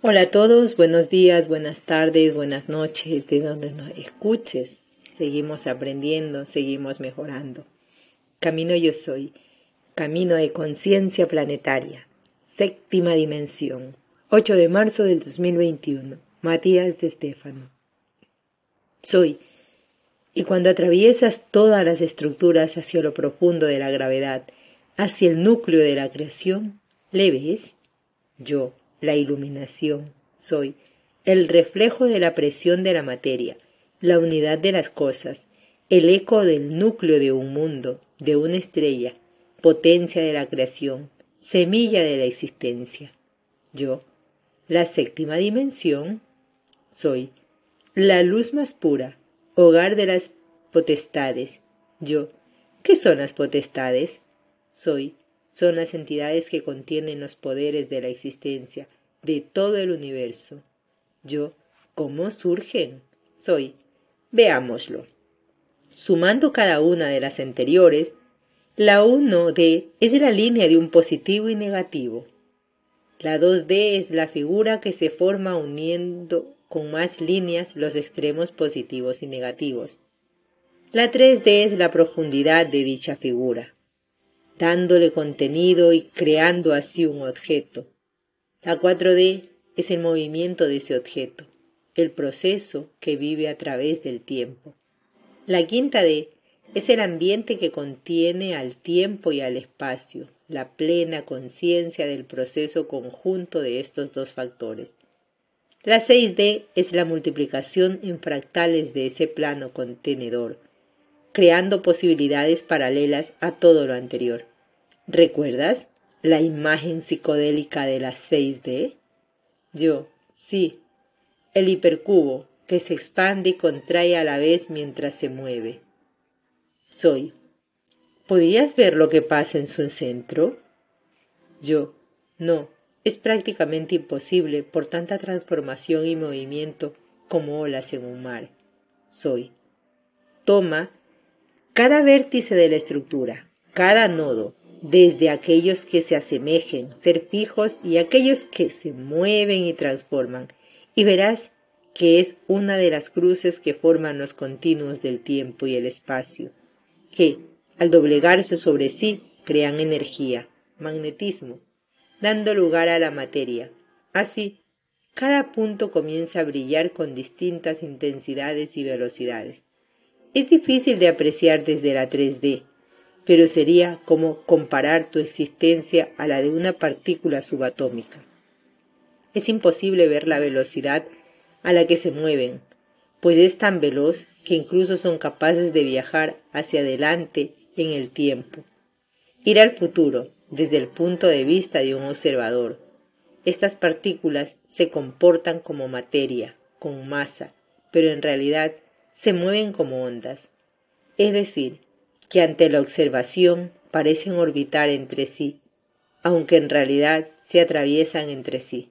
Hola a todos, buenos días, buenas tardes, buenas noches, de donde nos escuches. Seguimos aprendiendo, seguimos mejorando. Camino yo soy, camino de conciencia planetaria, séptima dimensión, 8 de marzo del 2021, Matías de Estéfano. Soy, y cuando atraviesas todas las estructuras hacia lo profundo de la gravedad, hacia el núcleo de la creación, ¿le ves? Yo, la iluminación, soy el reflejo de la presión de la materia, la unidad de las cosas, el eco del núcleo de un mundo, de una estrella, potencia de la creación, semilla de la existencia. Yo, la séptima dimensión, soy la luz más pura, hogar de las potestades. Yo, ¿qué son las potestades? Soy son las entidades que contienen los poderes de la existencia de todo el universo. Yo, ¿cómo surgen? Soy. Veámoslo. Sumando cada una de las anteriores, la 1D es la línea de un positivo y negativo. La 2D es la figura que se forma uniendo con más líneas los extremos positivos y negativos. La 3D es la profundidad de dicha figura dándole contenido y creando así un objeto. La 4D es el movimiento de ese objeto, el proceso que vive a través del tiempo. La quinta D es el ambiente que contiene al tiempo y al espacio, la plena conciencia del proceso conjunto de estos dos factores. La 6D es la multiplicación en fractales de ese plano contenedor, creando posibilidades paralelas a todo lo anterior. ¿Recuerdas la imagen psicodélica de las 6D? Yo, sí, el hipercubo que se expande y contrae a la vez mientras se mueve. Soy. ¿Podrías ver lo que pasa en su centro? Yo, no, es prácticamente imposible por tanta transformación y movimiento como olas en un mar. Soy. Toma cada vértice de la estructura, cada nodo, desde aquellos que se asemejen, ser fijos y aquellos que se mueven y transforman, y verás que es una de las cruces que forman los continuos del tiempo y el espacio, que, al doblegarse sobre sí, crean energía, magnetismo, dando lugar a la materia. Así, cada punto comienza a brillar con distintas intensidades y velocidades. Es difícil de apreciar desde la 3D, pero sería como comparar tu existencia a la de una partícula subatómica. Es imposible ver la velocidad a la que se mueven, pues es tan veloz que incluso son capaces de viajar hacia adelante en el tiempo. Ir al futuro desde el punto de vista de un observador. Estas partículas se comportan como materia, con masa, pero en realidad se mueven como ondas. Es decir, que ante la observación parecen orbitar entre sí, aunque en realidad se atraviesan entre sí.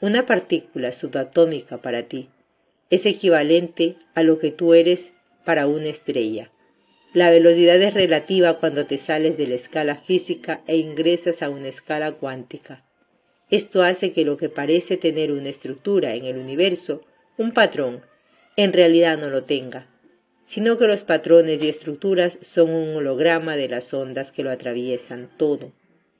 Una partícula subatómica para ti es equivalente a lo que tú eres para una estrella. La velocidad es relativa cuando te sales de la escala física e ingresas a una escala cuántica. Esto hace que lo que parece tener una estructura en el universo, un patrón, en realidad no lo tenga, sino que los patrones y estructuras son un holograma de las ondas que lo atraviesan todo.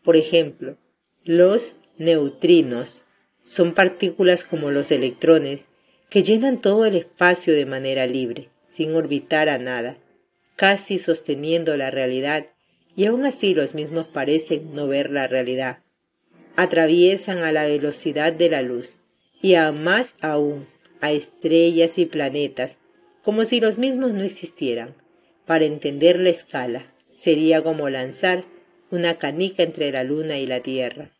Por ejemplo, los neutrinos son partículas como los electrones que llenan todo el espacio de manera libre, sin orbitar a nada, casi sosteniendo la realidad, y aun así los mismos parecen no ver la realidad. Atraviesan a la velocidad de la luz, y a más aún a estrellas y planetas como si los mismos no existieran. Para entender la escala, sería como lanzar una canica entre la luna y la Tierra,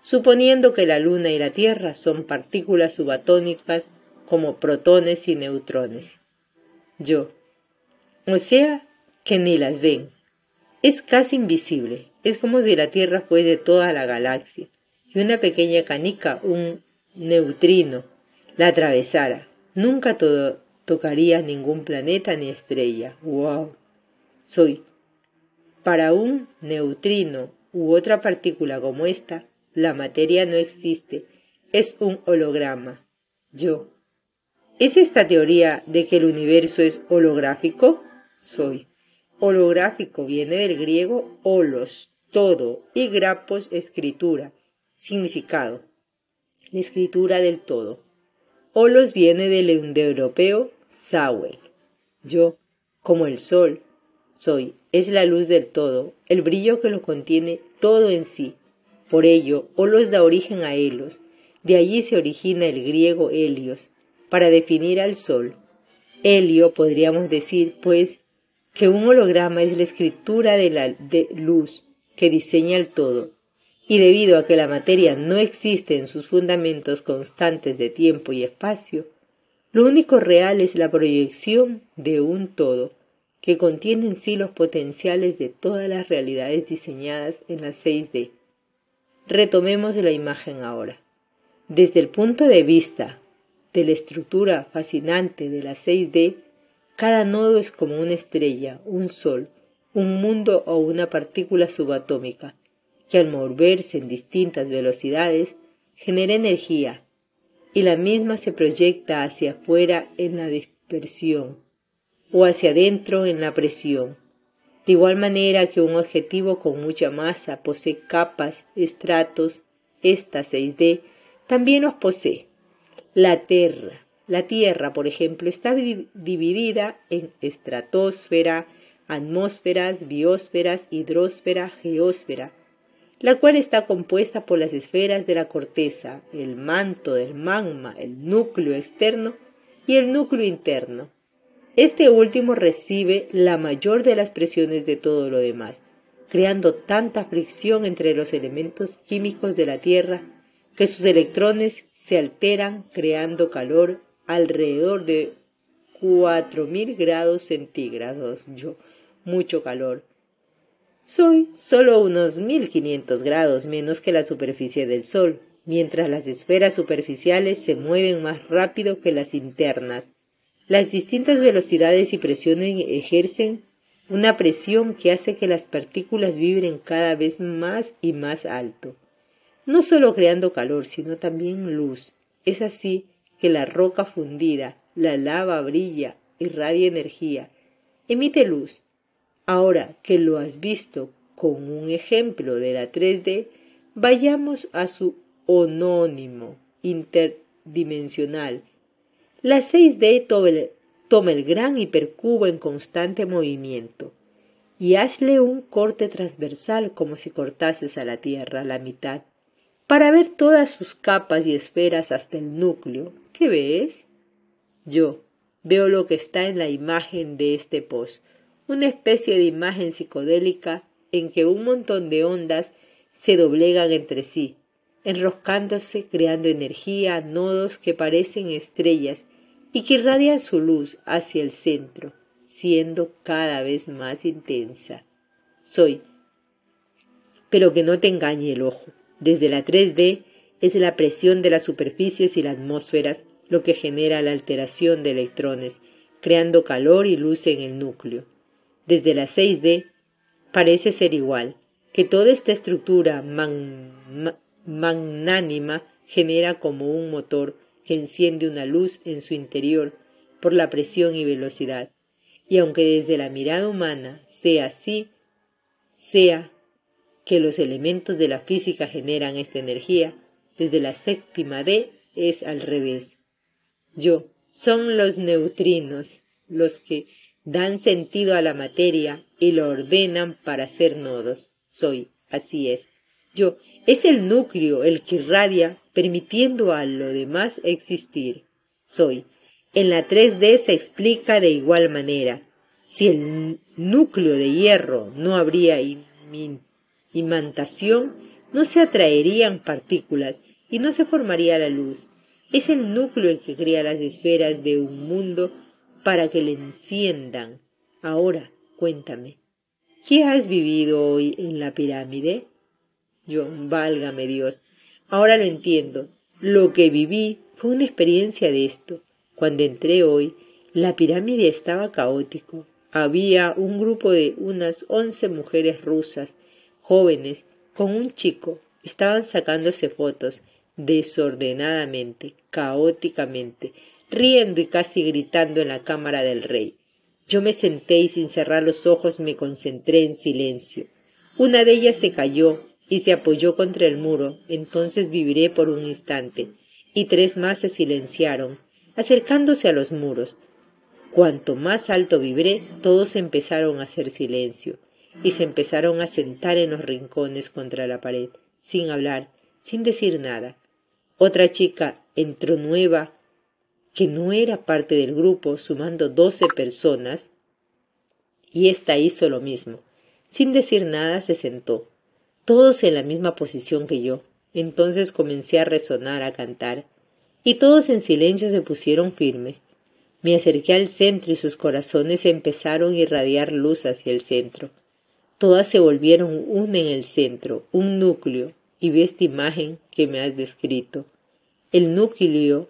suponiendo que la luna y la Tierra son partículas subatónicas como protones y neutrones. Yo. O sea, que ni las ven. Es casi invisible. Es como si la Tierra fuese toda la galaxia y una pequeña canica, un neutrino, la atravesara. Nunca todo, tocaría ningún planeta ni estrella. ¡Wow! Soy. Para un neutrino u otra partícula como esta, la materia no existe es un holograma. Yo. ¿Es esta teoría de que el universo es holográfico? Soy. Holográfico viene del griego holos, todo, y grapos, escritura. Significado. La escritura del todo. Holos viene del indoeuropeo Sawel. Yo, como el sol, soy, es la luz del todo, el brillo que lo contiene todo en sí. Por ello, Holos da origen a Helos, de allí se origina el griego Helios, para definir al sol. Helio podríamos decir, pues, que un holograma es la escritura de la luz que diseña el todo, y debido a que la materia no existe en sus fundamentos constantes de tiempo y espacio, lo único real es la proyección de un todo, que contiene en sí los potenciales de todas las realidades diseñadas en la 6D. Retomemos la imagen ahora. Desde el punto de vista de la estructura fascinante de la 6D, cada nodo es como una estrella, un sol, un mundo o una partícula subatómica, que al moverse en distintas velocidades genera energía, y la misma se proyecta hacia afuera en la dispersión, o hacia adentro en la presión. De igual manera que un objetivo con mucha masa posee capas, estratos, esta 6D también los posee. La Tierra, la Tierra, por ejemplo, está dividida en estratosfera, atmósferas, biosferas, hidrosfera, geósfera, la cual está compuesta por las esferas de la corteza, el manto del magma, el núcleo externo y el núcleo interno. Este último recibe la mayor de las presiones de todo lo demás, creando tanta fricción entre los elementos químicos de la Tierra que sus electrones se alteran creando calor alrededor de 4000 grados centígrados. Yo, mucho calor. Soy solo unos 1500 grados menos que la superficie del Sol, mientras las esferas superficiales se mueven más rápido que las internas. Las distintas velocidades y presiones ejercen una presión que hace que las partículas vibren cada vez más y más alto, no solo creando calor, sino también luz. Es así que la roca fundida, la lava brilla, irradia energía, emite luz. Ahora que lo has visto con un ejemplo de la 3D, vayamos a su onónimo interdimensional. La 6D toma el gran hipercubo en constante movimiento y hazle un corte transversal como si cortases a la Tierra la mitad para ver todas sus capas y esferas hasta el núcleo. ¿Qué ves? Yo veo lo que está en la imagen de este post, una especie de imagen psicodélica en que un montón de ondas se doblegan entre sí, enroscándose, creando energía, nodos que parecen estrellas y que irradian su luz hacia el centro, siendo cada vez más intensa. Soy, pero que no te engañe el ojo. Desde la 3D es la presión de las superficies y las atmósferas lo que genera la alteración de electrones, creando calor y luz en el núcleo. Desde la 6D parece ser igual, que toda esta estructura magnánima genera como un motor que enciende una luz en su interior por la presión y velocidad. Y aunque desde la mirada humana sea así, sea que los elementos de la física generan esta energía, desde la séptima D es al revés. Yo, son los neutrinos los que dan sentido a la materia y lo ordenan para ser nodos. Soy, así es. Yo, es el núcleo el que irradia, permitiendo a lo demás existir. Soy. En la 3D se explica de igual manera. Si el núcleo de hierro no habría imantación, no se atraerían partículas y no se formaría la luz. Es el núcleo el que crea las esferas de un mundo para que le enciendan. Ahora, cuéntame, ¿qué has vivido hoy en la pirámide? Yo, válgame Dios, ahora lo entiendo. Lo que viví fue una experiencia de esto. Cuando entré hoy, la pirámide estaba caótico. Había un grupo de unas once mujeres rusas jóvenes con un chico estaban sacándose fotos desordenadamente, caóticamente, riendo y casi gritando en la cámara del rey. Yo me senté y sin cerrar los ojos me concentré en silencio. Una de ellas se cayó y se apoyó contra el muro, entonces viviré por un instante, y tres más se silenciaron, acercándose a los muros. Cuanto más alto vibré, todos empezaron a hacer silencio, y se empezaron a sentar en los rincones contra la pared, sin hablar, sin decir nada. Otra chica entró nueva, que no era parte del grupo, sumando doce personas, y ésta hizo lo mismo. Sin decir nada se sentó, todos en la misma posición que yo. Entonces comencé a resonar, a cantar, y todos en silencio se pusieron firmes. Me acerqué al centro y sus corazones empezaron a irradiar luz hacia el centro. Todas se volvieron una en el centro, un núcleo, y vi esta imagen que me has descrito. El núcleo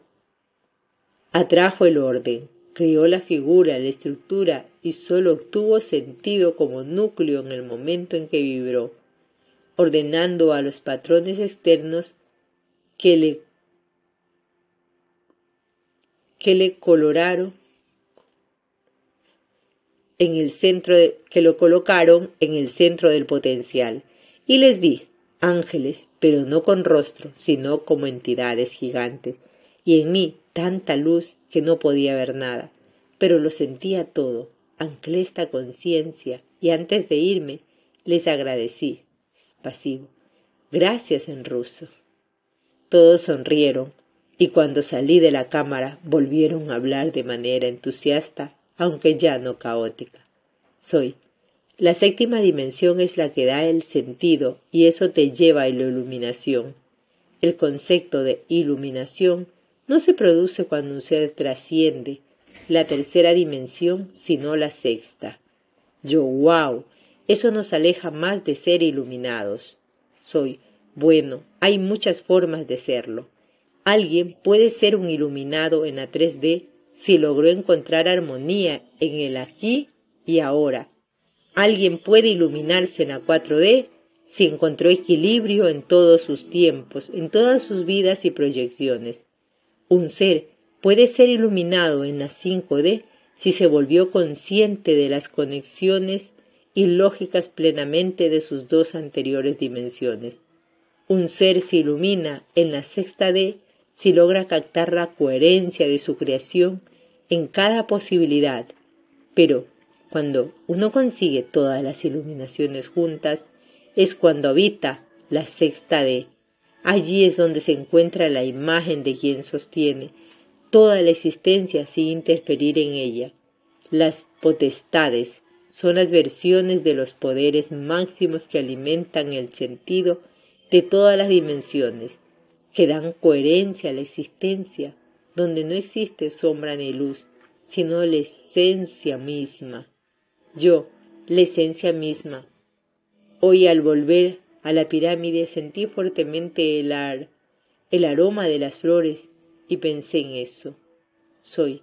atrajo el orden, creó la figura, la estructura y sólo obtuvo sentido como núcleo en el momento en que vibró, ordenando a los patrones externos que le, que le coloraron en el centro de, que lo colocaron en el centro del potencial. Y les vi ángeles pero no con rostro sino como entidades gigantes. Y en mí tanta luz que no podía ver nada, pero lo sentía todo, anclé esta conciencia y antes de irme les agradecí, pasivo, gracias en ruso. Todos sonrieron y cuando salí de la cámara volvieron a hablar de manera entusiasta, aunque ya no caótica. Soy. La séptima dimensión es la que da el sentido y eso te lleva a la iluminación. El concepto de iluminación no se produce cuando un ser trasciende la tercera dimensión, sino la sexta. Yo, wow, eso nos aleja más de ser iluminados. Soy, bueno, hay muchas formas de serlo. Alguien puede ser un iluminado en la 3D si logró encontrar armonía en el aquí y ahora. Alguien puede iluminarse en la 4D si encontró equilibrio en todos sus tiempos, en todas sus vidas y proyecciones. Un ser puede ser iluminado en la 5D si se volvió consciente de las conexiones y lógicas plenamente de sus dos anteriores dimensiones. Un ser se ilumina en la sexta D si logra captar la coherencia de su creación en cada posibilidad. Pero cuando uno consigue todas las iluminaciones juntas, es cuando habita la sexta D Allí es donde se encuentra la imagen de quien sostiene toda la existencia sin interferir en ella. Las potestades son las versiones de los poderes máximos que alimentan el sentido de todas las dimensiones, que dan coherencia a la existencia, donde no existe sombra ni luz, sino la esencia misma. Yo, la esencia misma. Hoy al volver a la pirámide sentí fuertemente el, ar, el aroma de las flores y pensé en eso. Soy.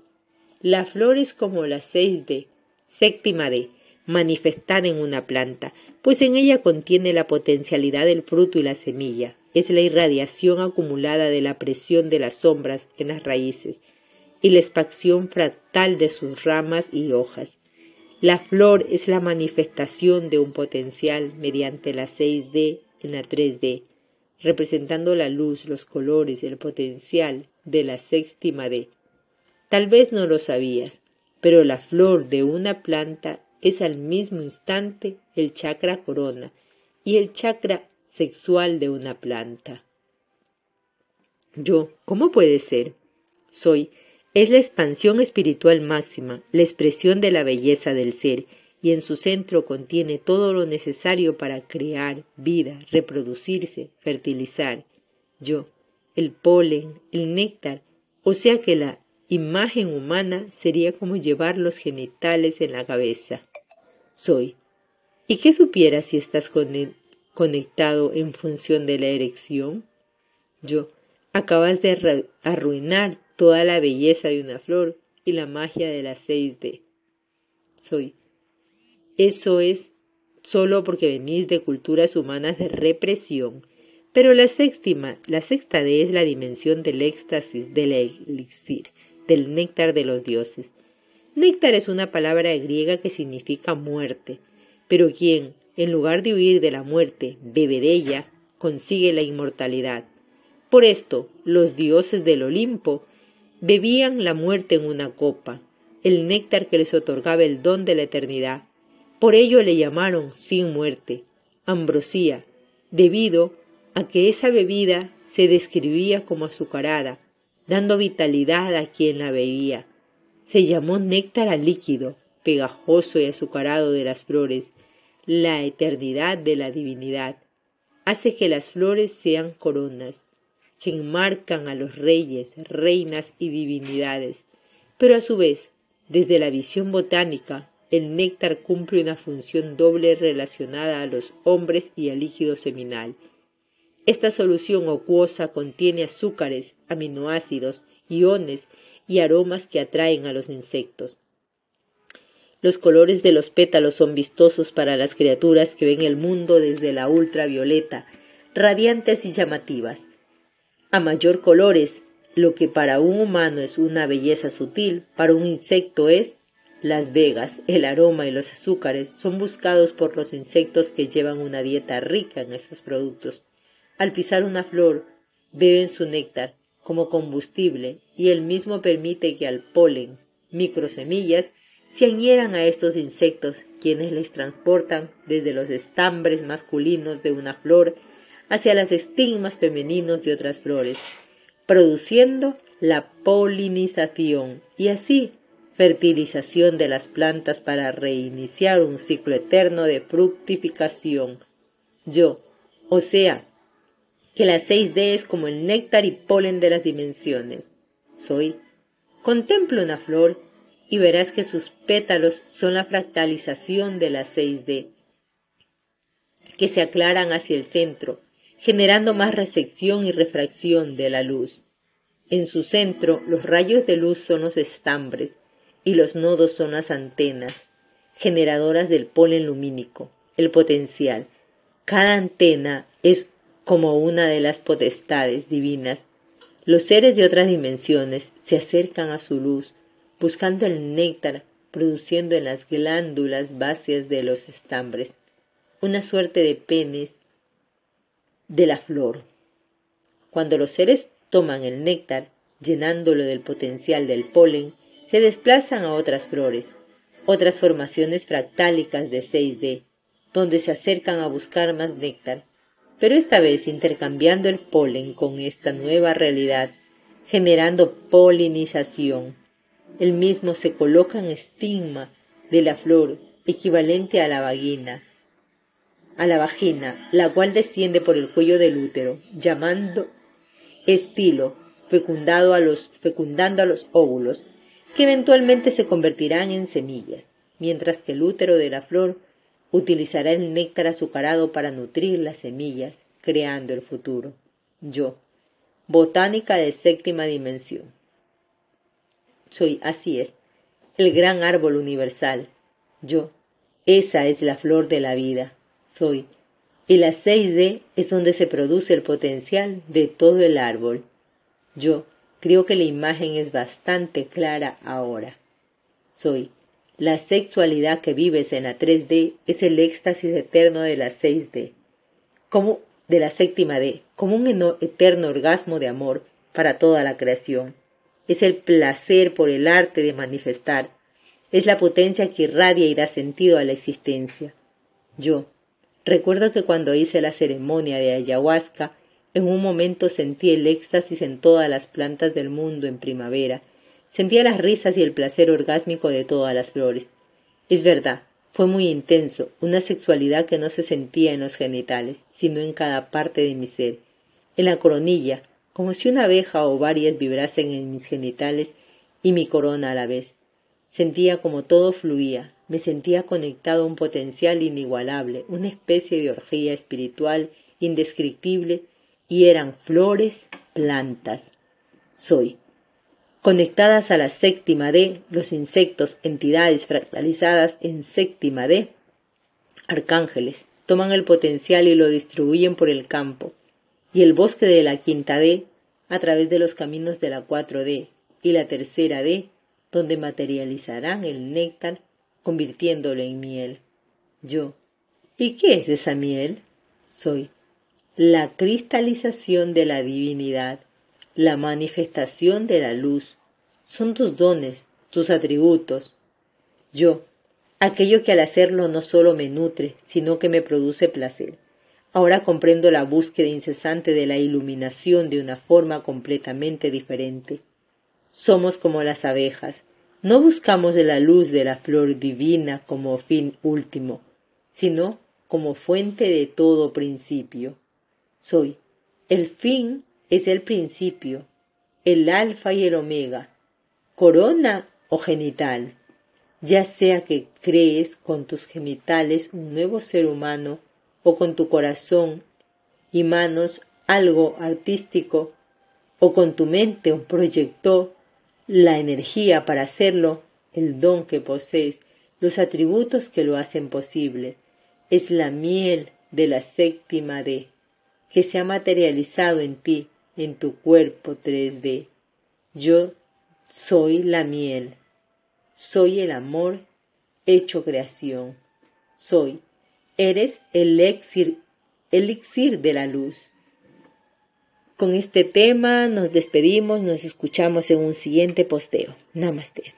La flor es como la seis D, séptima D, manifestada en una planta, pues en ella contiene la potencialidad del fruto y la semilla. Es la irradiación acumulada de la presión de las sombras en las raíces y la expansión fractal de sus ramas y hojas. La flor es la manifestación de un potencial mediante la 6D en la 3D, representando la luz, los colores, el potencial de la séptima D. Tal vez no lo sabías, pero la flor de una planta es al mismo instante el chakra corona y el chakra sexual de una planta. Yo, ¿cómo puede ser? Soy es la expansión espiritual máxima, la expresión de la belleza del ser, y en su centro contiene todo lo necesario para crear vida, reproducirse, fertilizar. Yo, el polen, el néctar, o sea que la imagen humana sería como llevar los genitales en la cabeza. Soy. ¿Y qué supieras si estás conectado en función de la erección? Yo, acabas de arruinar toda la belleza de una flor y la magia de seis D. Soy. Eso es solo porque venís de culturas humanas de represión, Pero la séptima, la sexta D es la dimensión del éxtasis, del elixir, del néctar de los dioses. Néctar es una palabra griega que significa muerte, pero quien, en lugar de huir de la muerte, bebe de ella, consigue la inmortalidad. Por esto, los dioses del Olimpo bebían la muerte en una copa, el néctar que les otorgaba el don de la eternidad. Por ello le llamaron sin muerte, ambrosía, debido a que esa bebida se describía como azucarada, dando vitalidad a quien la bebía. Se llamó néctar al líquido, pegajoso y azucarado de las flores, la eternidad de la divinidad. Hace que las flores sean coronas, que enmarcan a los reyes, reinas y divinidades. Pero a su vez, desde la visión botánica, el néctar cumple una función doble relacionada a los hombres y al líquido seminal. Esta solución acuosa contiene azúcares, aminoácidos, iones y aromas que atraen a los insectos. Los colores de los pétalos son vistosos para las criaturas que ven el mundo desde la ultravioleta, radiantes y llamativas. A mayor colores, lo que para un humano es una belleza sutil, para un insecto es las vegas, el aroma y los azúcares son buscados por los insectos que llevan una dieta rica en estos productos. Al pisar una flor, beben su néctar como combustible y el mismo permite que al polen, microsemillas, se añeran a estos insectos, quienes les transportan desde los estambres masculinos de una flor hacia las estigmas femeninos de otras flores, produciendo la polinización y así fertilización de las plantas para reiniciar un ciclo eterno de fructificación. Yo, o sea, que la 6D es como el néctar y polen de las dimensiones. Soy. Contemplo una flor y verás que sus pétalos son la fractalización de la 6D, que se aclaran hacia el centro, generando más recepción y refracción de la luz. En su centro, los rayos de luz son los estambres, y los nodos son las antenas, generadoras del polen lumínico, el potencial. Cada antena es como una de las potestades divinas. Los seres de otras dimensiones se acercan a su luz, buscando el néctar produciendo en las glándulas báseas de los estambres, una suerte de penes de la flor. Cuando los seres toman el néctar, llenándolo del potencial del polen, se desplazan a otras flores, otras formaciones fractálicas de 6D, donde se acercan a buscar más néctar, pero esta vez intercambiando el polen con esta nueva realidad, generando polinización. El mismo se coloca en estigma de la flor, equivalente a la vagina, a la vagina, la cual desciende por el cuello del útero, llamando estilo, fecundado a los, fecundando a los óvulos, que eventualmente se convertirán en semillas, mientras que el útero de la flor utilizará el néctar azucarado para nutrir las semillas, creando el futuro. Yo, botánica de séptima dimensión. Soy, así es, el gran árbol universal. Yo, esa es la flor de la vida. Soy. La 6D es donde se produce el potencial de todo el árbol. Yo, Creo que la imagen es bastante clara ahora. Soy. La sexualidad que vives en la 3D es el éxtasis eterno de la 6D, como de la séptima D, como un eterno orgasmo de amor para toda la creación. Es el placer por el arte de manifestar, es la potencia que irradia y da sentido a la existencia. Yo recuerdo que cuando hice la ceremonia de ayahuasca en un momento sentí el éxtasis en todas las plantas del mundo en primavera. Sentía las risas y el placer orgásmico de todas las flores. Es verdad, fue muy intenso, una sexualidad que no se sentía en los genitales, sino en cada parte de mi ser. En la coronilla, como si una abeja o varias vibrasen en mis genitales y mi corona a la vez. Sentía como todo fluía, me sentía conectado a un potencial inigualable, una especie de orgía espiritual indescriptible y eran flores, plantas. Soy. Conectadas a la séptima D, los insectos, entidades fractalizadas en séptima D, arcángeles, toman el potencial y lo distribuyen por el campo. y el bosque de la quinta D a través de los caminos de la 4D y la tercera D, donde materializarán el néctar convirtiéndolo en miel. Yo. ¿Y qué es esa miel? Soy la cristalización de la divinidad, la manifestación de la luz. Son tus dones, tus atributos. Yo, aquello que al hacerlo no solo me nutre, sino que me produce placer. Ahora comprendo la búsqueda incesante de la iluminación de una forma completamente diferente. Somos como las abejas. No buscamos la luz de la flor divina como fin último, sino como fuente de todo principio. Soy. El fin es el principio, el alfa y el omega, corona o genital. Ya sea que crees con tus genitales un nuevo ser humano o con tu corazón y manos algo artístico o con tu mente un proyector, la energía para hacerlo, el don que posees, los atributos que lo hacen posible, es la miel de la séptima D, que se ha materializado en ti, en tu cuerpo 3D. Yo soy la miel, soy el amor hecho creación, soy, eres el elixir, elixir de la luz. Con este tema nos despedimos, nos escuchamos en un siguiente posteo. Namaste.